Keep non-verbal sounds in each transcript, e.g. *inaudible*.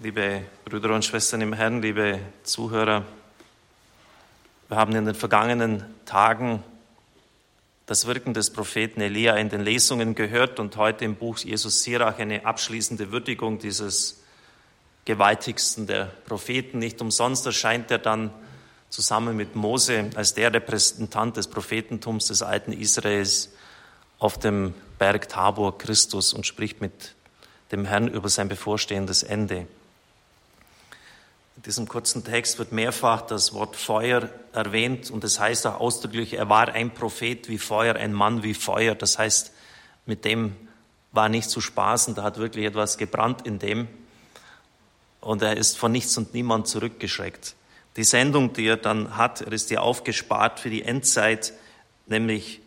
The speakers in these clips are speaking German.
liebe Brüder und Schwestern im Herrn, liebe Zuhörer. Wir haben in den vergangenen Tagen das Wirken des Propheten Elia in den Lesungen gehört und heute im Buch Jesus Sirach eine abschließende Würdigung dieses gewaltigsten der Propheten. Nicht umsonst erscheint er dann zusammen mit Mose als der Repräsentant des Prophetentums des alten Israels auf dem Berg Tabor Christus und spricht mit dem Herrn über sein bevorstehendes Ende. In diesem kurzen Text wird mehrfach das Wort Feuer erwähnt und es das heißt auch ausdrücklich, er war ein Prophet wie Feuer, ein Mann wie Feuer. Das heißt, mit dem war nicht zu spaßen, da hat wirklich etwas gebrannt in dem und er ist von nichts und niemand zurückgeschreckt. Die Sendung, die er dann hat, er ist ja aufgespart für die Endzeit, nämlich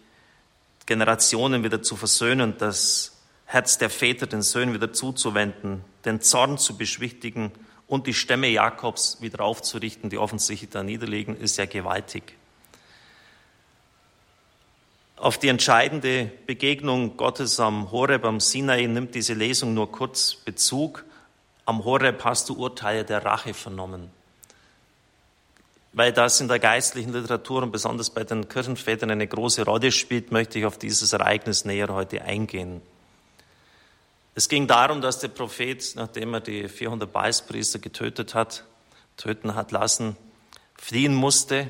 Generationen wieder zu versöhnen, das Herz der Väter den Söhnen wieder zuzuwenden, den Zorn zu beschwichtigen und die Stämme Jakobs wieder aufzurichten, die offensichtlich da niederliegen, ist ja gewaltig. Auf die entscheidende Begegnung Gottes am Horeb, am Sinai, nimmt diese Lesung nur kurz Bezug. Am Horeb hast du Urteile der Rache vernommen. Weil das in der geistlichen Literatur und besonders bei den Kirchenvätern eine große Rolle spielt, möchte ich auf dieses Ereignis näher heute eingehen. Es ging darum, dass der Prophet, nachdem er die 400 Baalspriester getötet hat, töten hat lassen, fliehen musste.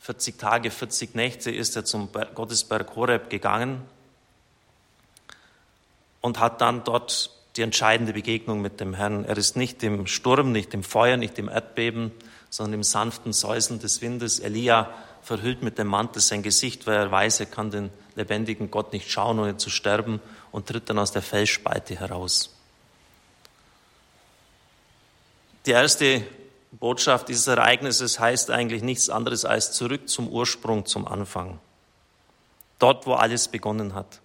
40 Tage, 40 Nächte ist er zum Gottesberg Horeb gegangen und hat dann dort die entscheidende Begegnung mit dem Herrn. Er ist nicht im Sturm, nicht im Feuer, nicht im Erdbeben, sondern im sanften Säuseln des Windes. Elia verhüllt mit dem Mantel sein Gesicht, weil er weiß, er kann den lebendigen Gott nicht schauen, ohne zu sterben und tritt dann aus der Felsspalte heraus. Die erste Botschaft dieses Ereignisses heißt eigentlich nichts anderes als zurück zum Ursprung, zum Anfang. Dort, wo alles begonnen hat.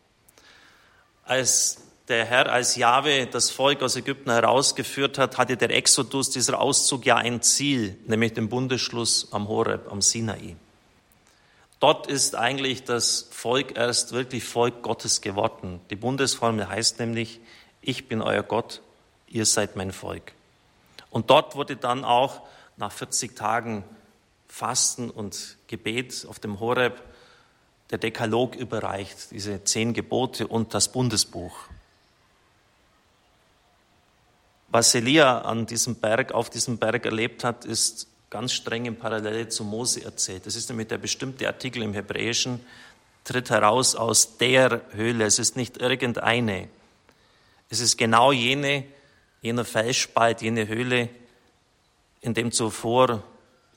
Als der Herr, als Jahwe das Volk aus Ägypten herausgeführt hat, hatte der Exodus, dieser Auszug ja ein Ziel, nämlich den Bundesschluss am Horeb, am Sinai. Dort ist eigentlich das Volk erst wirklich Volk Gottes geworden. Die Bundesformel heißt nämlich, ich bin euer Gott, ihr seid mein Volk. Und dort wurde dann auch nach 40 Tagen Fasten und Gebet auf dem Horeb der Dekalog überreicht, diese zehn Gebote und das Bundesbuch. Was Elia an diesem Berg, auf diesem Berg erlebt hat, ist ganz streng in Parallele zu Mose erzählt. Das ist nämlich der bestimmte Artikel im Hebräischen, tritt heraus aus der Höhle. Es ist nicht irgendeine. Es ist genau jene, jener Felsspalt, jene Höhle, in dem zuvor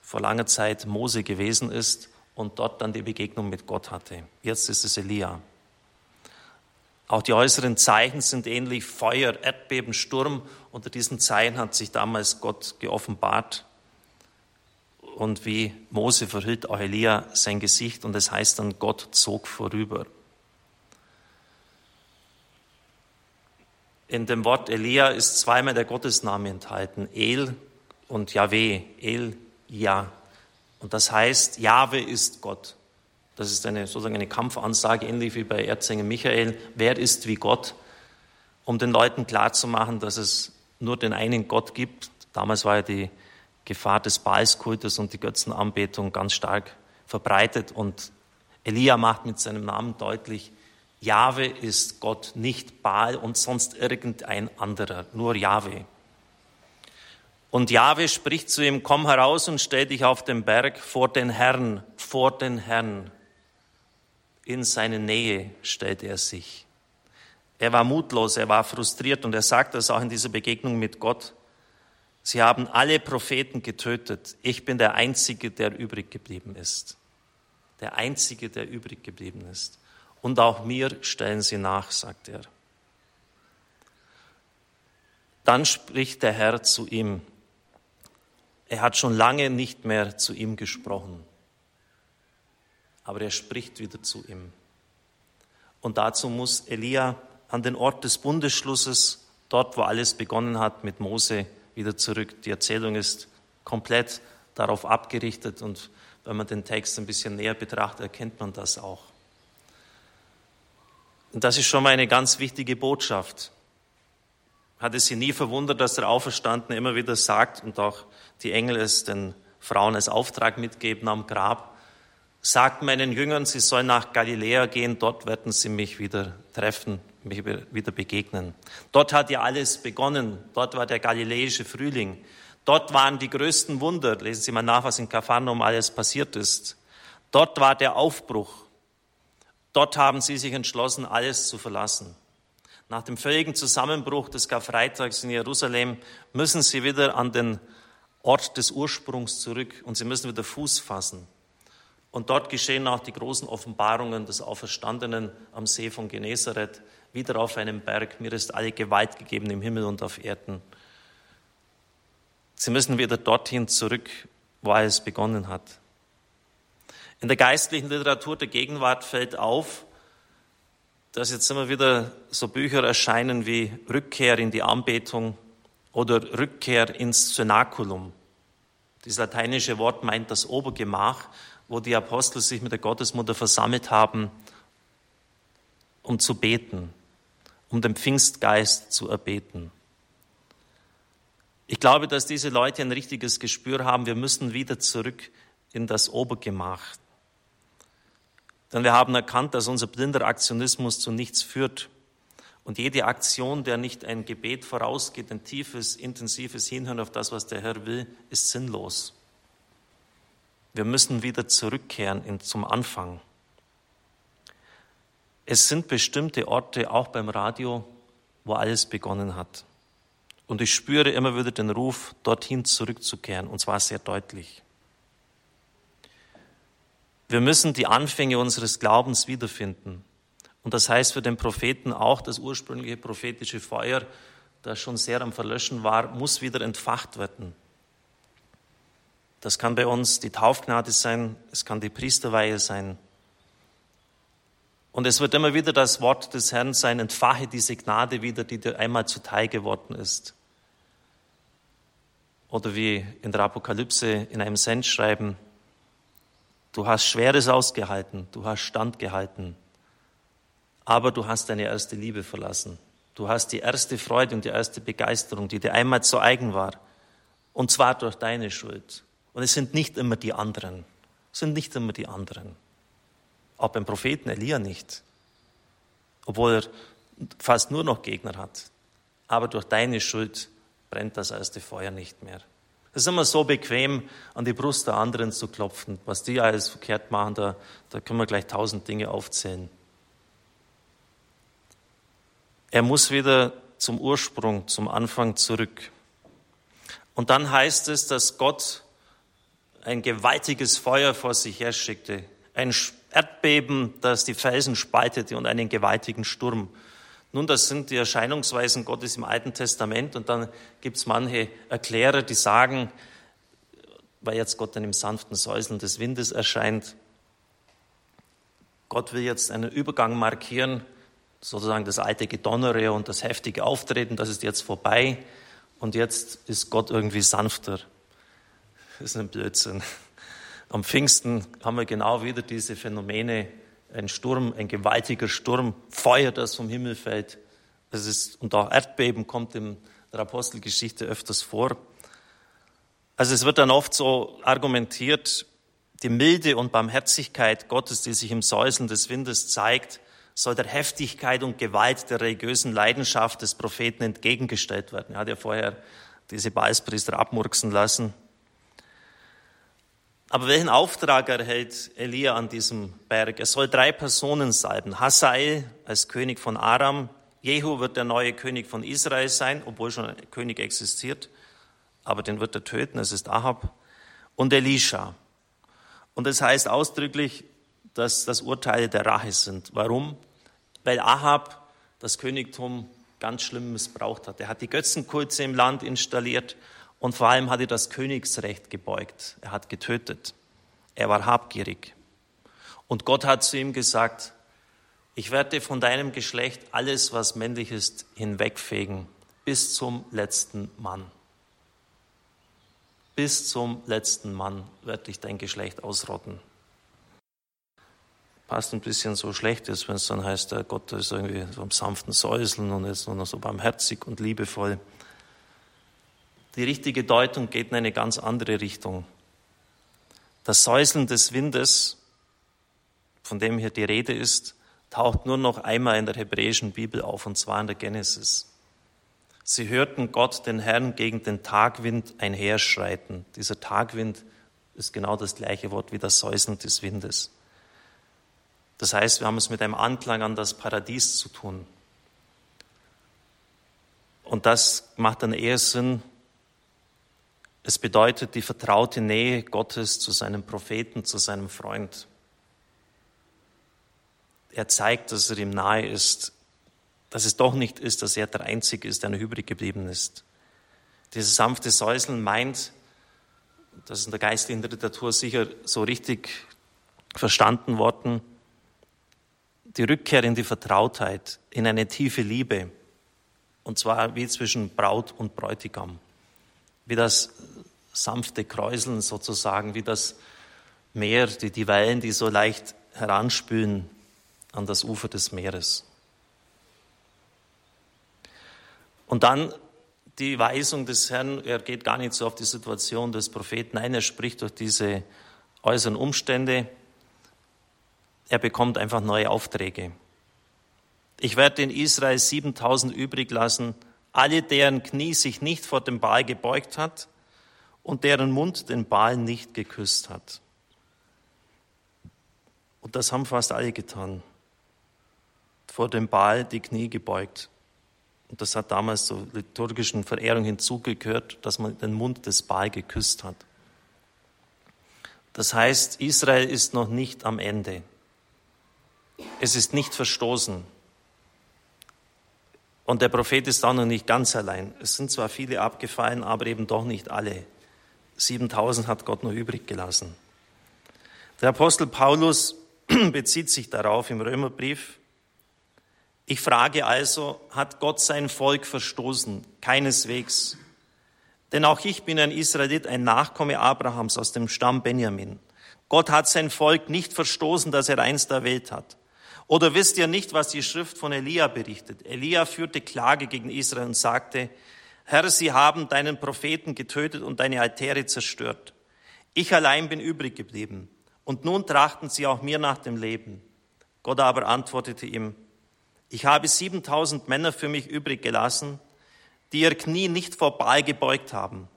vor langer Zeit Mose gewesen ist und dort dann die Begegnung mit Gott hatte. Jetzt ist es Elia. Auch die äußeren Zeichen sind ähnlich, Feuer, Erdbeben, Sturm. Unter diesen Zeichen hat sich damals Gott geoffenbart und wie Mose verhüllt auch Elia sein Gesicht und es heißt dann, Gott zog vorüber. In dem Wort Elia ist zweimal der Gottesname enthalten, El und Yahweh, El, Ja. Und das heißt, Jahwe ist Gott. Das ist eine, sozusagen eine Kampfansage, ähnlich wie bei Erzengel Michael. Wer ist wie Gott? Um den Leuten klarzumachen, dass es nur den einen Gott gibt. Damals war ja die Gefahr des Baalskultes und die Götzenanbetung ganz stark verbreitet. Und Elia macht mit seinem Namen deutlich, Jahwe ist Gott, nicht Baal und sonst irgendein anderer, nur Jahwe. Und Jahwe spricht zu ihm, komm heraus und stell dich auf den Berg vor den Herrn, vor den Herrn. In seine Nähe stellt er sich. Er war mutlos, er war frustriert und er sagt das auch in dieser Begegnung mit Gott. Sie haben alle Propheten getötet. Ich bin der Einzige, der übrig geblieben ist. Der Einzige, der übrig geblieben ist. Und auch mir stellen sie nach, sagt er. Dann spricht der Herr zu ihm. Er hat schon lange nicht mehr zu ihm gesprochen, aber er spricht wieder zu ihm. Und dazu muss Elia an den Ort des Bundesschlusses, dort wo alles begonnen hat mit Mose, wieder zurück. Die Erzählung ist komplett darauf abgerichtet und wenn man den Text ein bisschen näher betrachtet, erkennt man das auch. Und das ist schon mal eine ganz wichtige Botschaft. Hat es sie nie verwundert, dass der Auferstandene immer wieder sagt und auch die Engel es den Frauen als Auftrag mitgeben am Grab, sagt meinen Jüngern, sie sollen nach Galiläa gehen, dort werden sie mich wieder treffen, wieder begegnen. Dort hat ja alles begonnen, dort war der galiläische Frühling, dort waren die größten Wunder, lesen Sie mal nach, was in Kapharnaum alles passiert ist. Dort war der Aufbruch, dort haben sie sich entschlossen, alles zu verlassen. Nach dem völligen Zusammenbruch des Karfreitags in Jerusalem müssen sie wieder an den Ort des Ursprungs zurück und sie müssen wieder Fuß fassen. Und dort geschehen auch die großen Offenbarungen des Auferstandenen am See von Genezareth, wieder auf einem Berg. Mir ist alle Gewalt gegeben im Himmel und auf Erden. Sie müssen wieder dorthin zurück, wo alles begonnen hat. In der geistlichen Literatur der Gegenwart fällt auf, dass jetzt immer wieder so Bücher erscheinen wie Rückkehr in die Anbetung oder Rückkehr ins Cenaculum. Dieses lateinische Wort meint das Obergemach wo die Apostel sich mit der Gottesmutter versammelt haben, um zu beten, um den Pfingstgeist zu erbeten. Ich glaube, dass diese Leute ein richtiges Gespür haben, wir müssen wieder zurück in das Obergemach. Denn wir haben erkannt, dass unser blinder Aktionismus zu nichts führt. Und jede Aktion, der nicht ein Gebet vorausgeht, ein tiefes, intensives Hinhören auf das, was der Herr will, ist sinnlos. Wir müssen wieder zurückkehren zum Anfang. Es sind bestimmte Orte, auch beim Radio, wo alles begonnen hat. Und ich spüre immer wieder den Ruf, dorthin zurückzukehren, und zwar sehr deutlich. Wir müssen die Anfänge unseres Glaubens wiederfinden. Und das heißt für den Propheten auch, das ursprüngliche prophetische Feuer, das schon sehr am Verlöschen war, muss wieder entfacht werden. Das kann bei uns die Taufgnade sein, es kann die Priesterweihe sein. Und es wird immer wieder das Wort des Herrn sein, entfache diese Gnade wieder, die dir einmal zuteil geworden ist. Oder wie in der Apokalypse in einem Sendschreiben, du hast Schweres ausgehalten, du hast standgehalten, aber du hast deine erste Liebe verlassen. Du hast die erste Freude und die erste Begeisterung, die dir einmal zu eigen war, und zwar durch deine Schuld. Und es sind nicht immer die anderen. Es sind nicht immer die anderen. Auch beim Propheten Elia nicht. Obwohl er fast nur noch Gegner hat. Aber durch deine Schuld brennt das erste Feuer nicht mehr. Es ist immer so bequem, an die Brust der anderen zu klopfen. Was die alles verkehrt machen, da, da können wir gleich tausend Dinge aufzählen. Er muss wieder zum Ursprung, zum Anfang zurück. Und dann heißt es, dass Gott ein gewaltiges Feuer vor sich herschickte, ein Erdbeben, das die Felsen spaltete und einen gewaltigen Sturm. Nun, das sind die Erscheinungsweisen Gottes im Alten Testament und dann gibt es manche Erklärer, die sagen, weil jetzt Gott dann im sanften Säuseln des Windes erscheint, Gott will jetzt einen Übergang markieren, sozusagen das alte Gedonnere und das heftige Auftreten, das ist jetzt vorbei und jetzt ist Gott irgendwie sanfter. Das ist ein Blödsinn. Am Pfingsten haben wir genau wieder diese Phänomene. Ein Sturm, ein gewaltiger Sturm, Feuer, das vom Himmel fällt. Das ist, und auch Erdbeben kommt in der Apostelgeschichte öfters vor. Also es wird dann oft so argumentiert, die Milde und Barmherzigkeit Gottes, die sich im Säuseln des Windes zeigt, soll der Heftigkeit und Gewalt der religiösen Leidenschaft des Propheten entgegengestellt werden. Er hat ja vorher diese Balspriester abmurksen lassen. Aber welchen Auftrag erhält Elia an diesem Berg? Er soll drei Personen salben. Hazael als König von Aram. Jehu wird der neue König von Israel sein, obwohl schon ein König existiert. Aber den wird er töten. Es ist Ahab. Und Elisha. Und es das heißt ausdrücklich, dass das Urteile der Rache sind. Warum? Weil Ahab das Königtum ganz schlimm missbraucht hat. Er hat die Götzenkulze im Land installiert und vor allem hat er das Königsrecht gebeugt. Er hat getötet. Er war habgierig. Und Gott hat zu ihm gesagt, ich werde von deinem Geschlecht alles, was männlich ist, hinwegfegen, bis zum letzten Mann. Bis zum letzten Mann werde ich dein Geschlecht ausrotten. passt ein bisschen so schlecht ist, wenn es dann heißt, der Gott ist irgendwie so am sanften Säuseln und ist nur noch so barmherzig und liebevoll. Die richtige Deutung geht in eine ganz andere Richtung. Das Säuseln des Windes, von dem hier die Rede ist, taucht nur noch einmal in der hebräischen Bibel auf, und zwar in der Genesis. Sie hörten Gott, den Herrn, gegen den Tagwind einherschreiten. Dieser Tagwind ist genau das gleiche Wort wie das Säuseln des Windes. Das heißt, wir haben es mit einem Anklang an das Paradies zu tun. Und das macht dann eher Sinn. Es bedeutet die vertraute Nähe Gottes zu seinem Propheten, zu seinem Freund. Er zeigt, dass er ihm nahe ist, dass es doch nicht ist, dass er der Einzige ist, der noch übrig geblieben ist. Dieses sanfte Säuseln meint, das ist in der geistlichen Literatur sicher so richtig verstanden worden, die Rückkehr in die Vertrautheit, in eine tiefe Liebe, und zwar wie zwischen Braut und Bräutigam, wie das sanfte Kräuseln sozusagen, wie das Meer, die, die Wellen, die so leicht heranspülen an das Ufer des Meeres. Und dann die Weisung des Herrn, er geht gar nicht so auf die Situation des Propheten ein, er spricht durch diese äußeren Umstände, er bekommt einfach neue Aufträge. Ich werde in Israel 7000 übrig lassen, alle deren Knie sich nicht vor dem Baal gebeugt hat und deren Mund den Baal nicht geküsst hat. Und das haben fast alle getan. Vor dem Baal die Knie gebeugt. Und das hat damals zur liturgischen Verehrung hinzugehört, dass man den Mund des Baal geküsst hat. Das heißt, Israel ist noch nicht am Ende. Es ist nicht verstoßen. Und der Prophet ist auch noch nicht ganz allein. Es sind zwar viele abgefallen, aber eben doch nicht alle. 7000 hat Gott noch übrig gelassen. Der Apostel Paulus *clears throat* bezieht sich darauf im Römerbrief. Ich frage also, hat Gott sein Volk verstoßen? Keineswegs. Denn auch ich bin ein Israelit, ein Nachkomme Abrahams aus dem Stamm Benjamin. Gott hat sein Volk nicht verstoßen, das er einst erwählt hat. Oder wisst ihr nicht, was die Schrift von Elia berichtet? Elia führte Klage gegen Israel und sagte, Herr, sie haben deinen Propheten getötet und deine Altäre zerstört. Ich allein bin übrig geblieben. Und nun trachten sie auch mir nach dem Leben. Gott aber antwortete ihm, ich habe 7000 Männer für mich übrig gelassen, die ihr Knie nicht vor Baal gebeugt haben.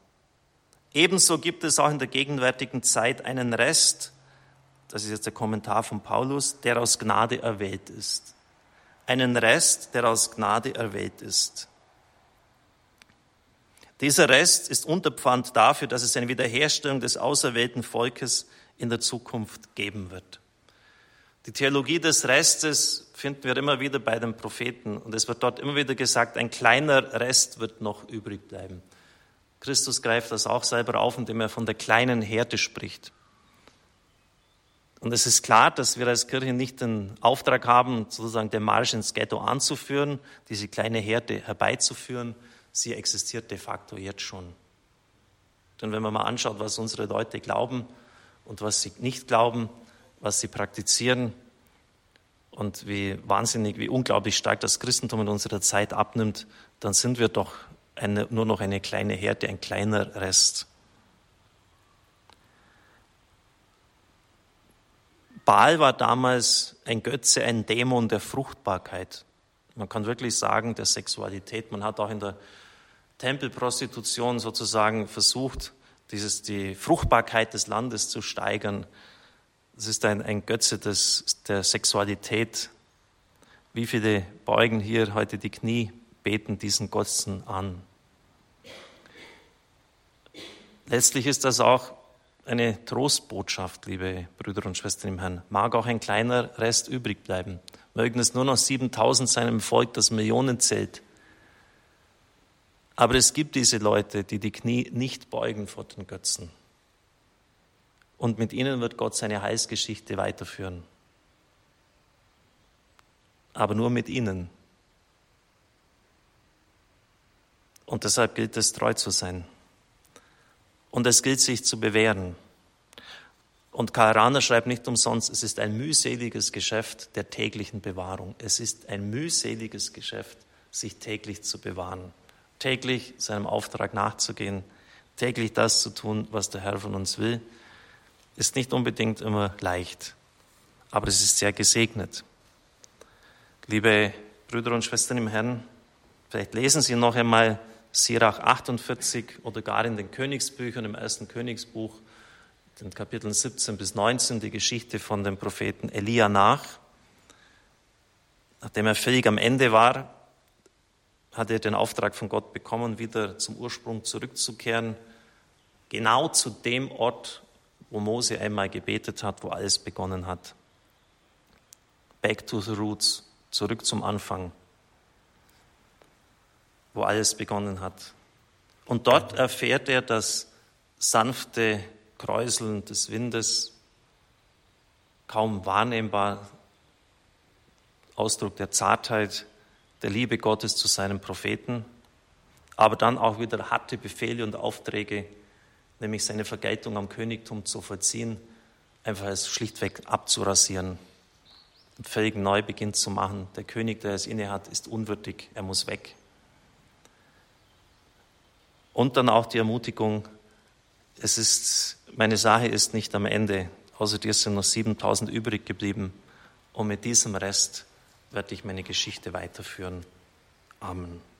Ebenso gibt es auch in der gegenwärtigen Zeit einen Rest, das ist jetzt der Kommentar von Paulus, der aus Gnade erwählt ist. Einen Rest, der aus Gnade erwählt ist. Dieser Rest ist Unterpfand dafür, dass es eine Wiederherstellung des auserwählten Volkes in der Zukunft geben wird. Die Theologie des Restes finden wir immer wieder bei den Propheten und es wird dort immer wieder gesagt, ein kleiner Rest wird noch übrig bleiben. Christus greift das auch selber auf, indem er von der kleinen Herde spricht. Und es ist klar, dass wir als Kirche nicht den Auftrag haben, sozusagen den Marsch ins Ghetto anzuführen, diese kleine Herde herbeizuführen. Sie existiert de facto jetzt schon. Denn wenn man mal anschaut, was unsere Leute glauben und was sie nicht glauben, was sie praktizieren und wie wahnsinnig, wie unglaublich stark das Christentum in unserer Zeit abnimmt, dann sind wir doch eine, nur noch eine kleine Herde, ein kleiner Rest. Baal war damals ein Götze, ein Dämon der Fruchtbarkeit. Man kann wirklich sagen, der Sexualität. Man hat auch in der Tempelprostitution sozusagen versucht, dieses, die Fruchtbarkeit des Landes zu steigern. Es ist ein, ein Götze des, der Sexualität. Wie viele beugen hier heute die Knie, beten diesen Götzen an? Letztlich ist das auch eine Trostbotschaft, liebe Brüder und Schwestern im Herrn. Mag auch ein kleiner Rest übrig bleiben. Mögen es nur noch 7000 sein im Volk, das Millionen zählt. Aber es gibt diese Leute, die die Knie nicht beugen vor den Götzen. Und mit ihnen wird Gott seine Heilsgeschichte weiterführen. Aber nur mit ihnen. Und deshalb gilt es, treu zu sein. Und es gilt sich zu bewähren. Und Karl Rahner schreibt nicht umsonst, es ist ein mühseliges Geschäft der täglichen Bewahrung. Es ist ein mühseliges Geschäft, sich täglich zu bewahren, täglich seinem Auftrag nachzugehen, täglich das zu tun, was der Herr von uns will. Ist nicht unbedingt immer leicht, aber es ist sehr gesegnet. Liebe Brüder und Schwestern im Herrn, vielleicht lesen Sie noch einmal Sirach 48 oder gar in den Königsbüchern im ersten Königsbuch den Kapiteln 17 bis 19 die Geschichte von dem Propheten Elia nach. Nachdem er völlig am Ende war, hat er den Auftrag von Gott bekommen, wieder zum Ursprung zurückzukehren, genau zu dem Ort, wo Mose einmal gebetet hat, wo alles begonnen hat. Back to the roots, zurück zum Anfang, wo alles begonnen hat. Und dort erfährt er das sanfte Kräuseln des Windes, kaum wahrnehmbar Ausdruck der Zartheit, der Liebe Gottes zu seinem Propheten, aber dann auch wieder harte Befehle und Aufträge, nämlich seine Vergeltung am Königtum zu vollziehen, einfach als schlichtweg abzurasieren und völligen Neubeginn zu machen. Der König, der es innehat, ist unwürdig, er muss weg. Und dann auch die Ermutigung, es ist, meine Sache ist nicht am Ende. Außer dir sind noch 7000 übrig geblieben. Und mit diesem Rest werde ich meine Geschichte weiterführen. Amen.